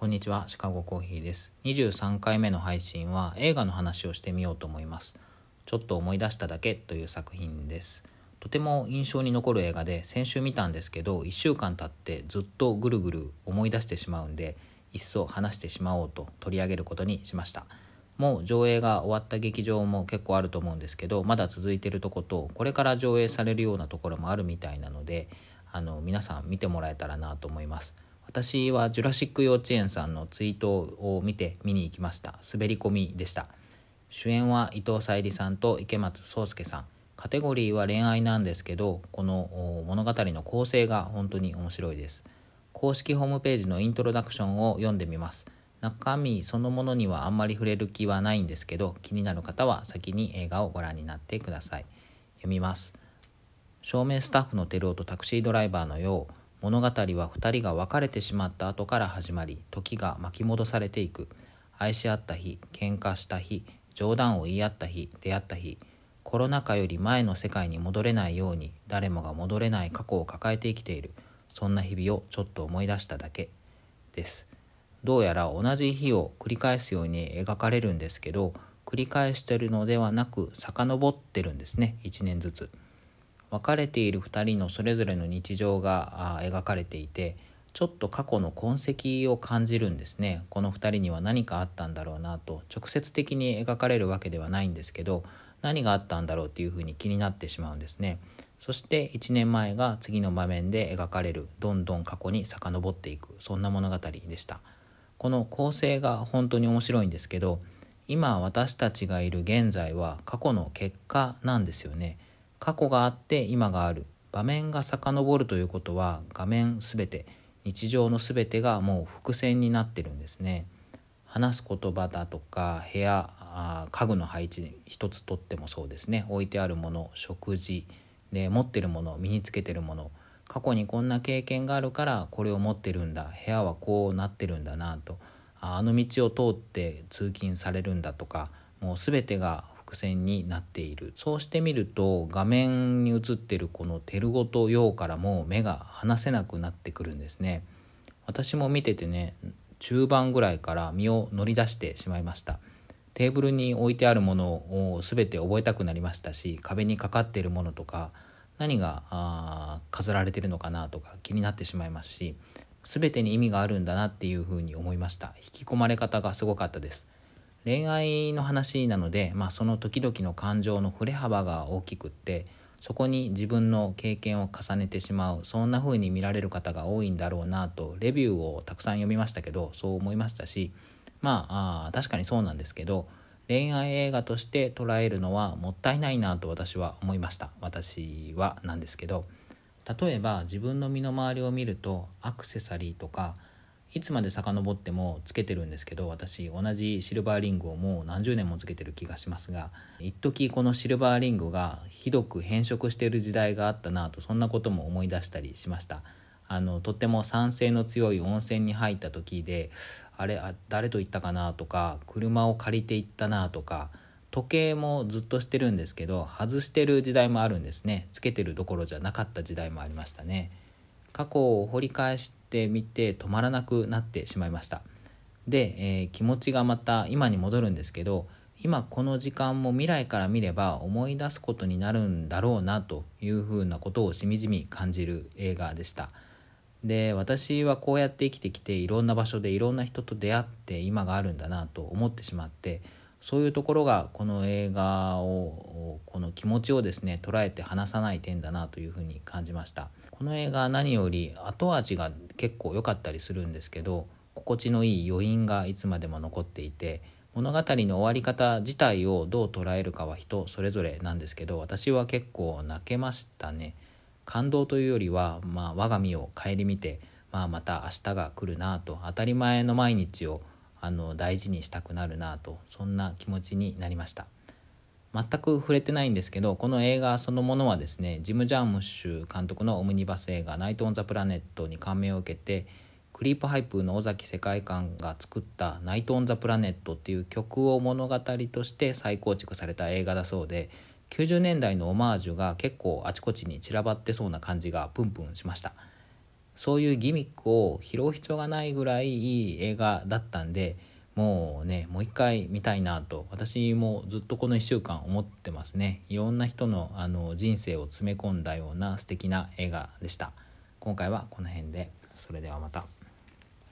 こんにちは、シカゴコーヒーです。23回目の配信は映画の話をしてみようと思います。ちょっと思い出しただけという作品です。とても印象に残る映画で先週見たんですけど、1週間経ってずっとぐるぐる思い出してしまうんで、いっそ話してしまおうと取り上げることにしました。もう上映が終わった劇場も結構あると思うんですけど、まだ続いてるとこと、これから上映されるようなところもあるみたいなので、あの皆さん見てもらえたらなと思います。私はジュラシック幼稚園さんのツイートを見て見に行きました。滑り込みでした。主演は伊藤沙莉さんと池松壮亮さん。カテゴリーは恋愛なんですけどこの物語の構成が本当に面白いです。公式ホームページのイントロダクションを読んでみます。中身そのものにはあんまり触れる気はないんですけど気になる方は先に映画をご覧になってください。読みます。照明スタッフのテルオとタクシードライバーのよう。物語は2人が別れてしまった後から始まり時が巻き戻されていく。愛し合った日喧嘩した日冗談を言い合った日出会った日コロナ禍より前の世界に戻れないように誰もが戻れない過去を抱えて生きている。そんな日々をちょっと思い出しただけ。です。どうやら同じ日を繰り返すように描かれるんですけど繰り返してるのではなく遡ってるんですね。1年ずつ。別れている2人のそれぞれの日常が描かれていてちょっと過去の痕跡を感じるんですね。この2人には何かあったんだろうなと直接的に描かれるわけではないんですけど何があったんだろうっていうふうに気になってしまうんですね。そして1年前が次の場面で描かれるどんどん過去に遡っていくそんな物語でした。この構成が本当に面白いんですけど今私たちがいる現在は過去の結果なんですよね。過去があって今がある。場面が遡るということは画面すべて日常のすべてがもう伏線になってるんですね。話す言葉だとか部屋家具の配置一つとってもそうですね。置いてあるもの食事で持ってるもの身につけてるもの。過去にこんな経験があるからこれを持ってるんだ。部屋はこうなってるんだなと。あの道を通って通勤されるんだとかもう全てが伏線になっている。そうしてみると画面に映ってるこの「テルゴと陽」からも目が離せなくなってくるんですね。私も見ててね中盤ぐらいから身を乗り出してしまいました。テーブルに置いてあるものを全て覚えたくなりましたし壁にかかっているものとか何が飾られてるのかなとか気になってしまいますし全てに意味があるんだなっていうふうに思いました。引き込まれ方がすごかったです。恋愛の話なので、まあ、その時々の感情の振れ幅が大きくってそこに自分の経験を重ねてしまうそんな風に見られる方が多いんだろうなとレビューをたくさん読みましたけどそう思いましたしまああ確かにそうなんですけど恋愛映画として捉えるのはもったいないなと私は思いました。私はなんですけど例えば自分の身の回りを見るとアクセサリーとかいつまで遡ってもつけてるんですけど私同じシルバーリングをもう何十年もつけてる気がしますが一時このシルバーリングがひどく変色している時代があったなとそんなことも思い出したりしました。あのとっても酸性の強い温泉に入った時であれあ誰と行ったかなとか車を借りて行ったなとか時計もずっとしてるんですけど外してる時代もあるんですね。つけてるどころじゃなかった時代もありましたね。過去を掘り返してみて止まらなくなってしまいました。で、えー、気持ちがまた今に戻るんですけど今この時間も未来から見れば思い出すことになるんだろうなというふうなことをしみじみ感じる映画でした。で私はこうやって生きてきていろんな場所でいろんな人と出会って今があるんだなと思ってしまってそういうところがこの映画をこの気持ちをですね捉えて離さない点だなというふうに感じました。この映画何より後味が結構良かったりするんですけど心地のいい余韻がいつまでも残っていて物語の終わり方自体をどう捉えるかは人それぞれなんですけど私は結構泣けましたね。感動というよりは、まあ、我が身を顧みて、まあ、また明日が来るなと当たり前の毎日をあの大事にしたくなるなとそんな気持ちになりました。全く触れてないんですけどこの映画そのものはですねジム・ジャームッシュ監督のオムニバス映画「ナイト・オン・ザ・プラネット」に感銘を受けてクリープハイプの尾崎世界観が作った「ナイト・オン・ザ・プラネット」っていう曲を物語として再構築された映画だそうで90年代のオマージュが結構あちこちに散らばってそうな感じがプンプンしました。そういうギミックを拾う必要がないぐらいいい映画だったんでもうねもう一回見たいなと私もずっとこの1週間思ってますね。いろんな人のあの人生を詰め込んだような素敵な映画でした。今回はこの辺で。それではまた。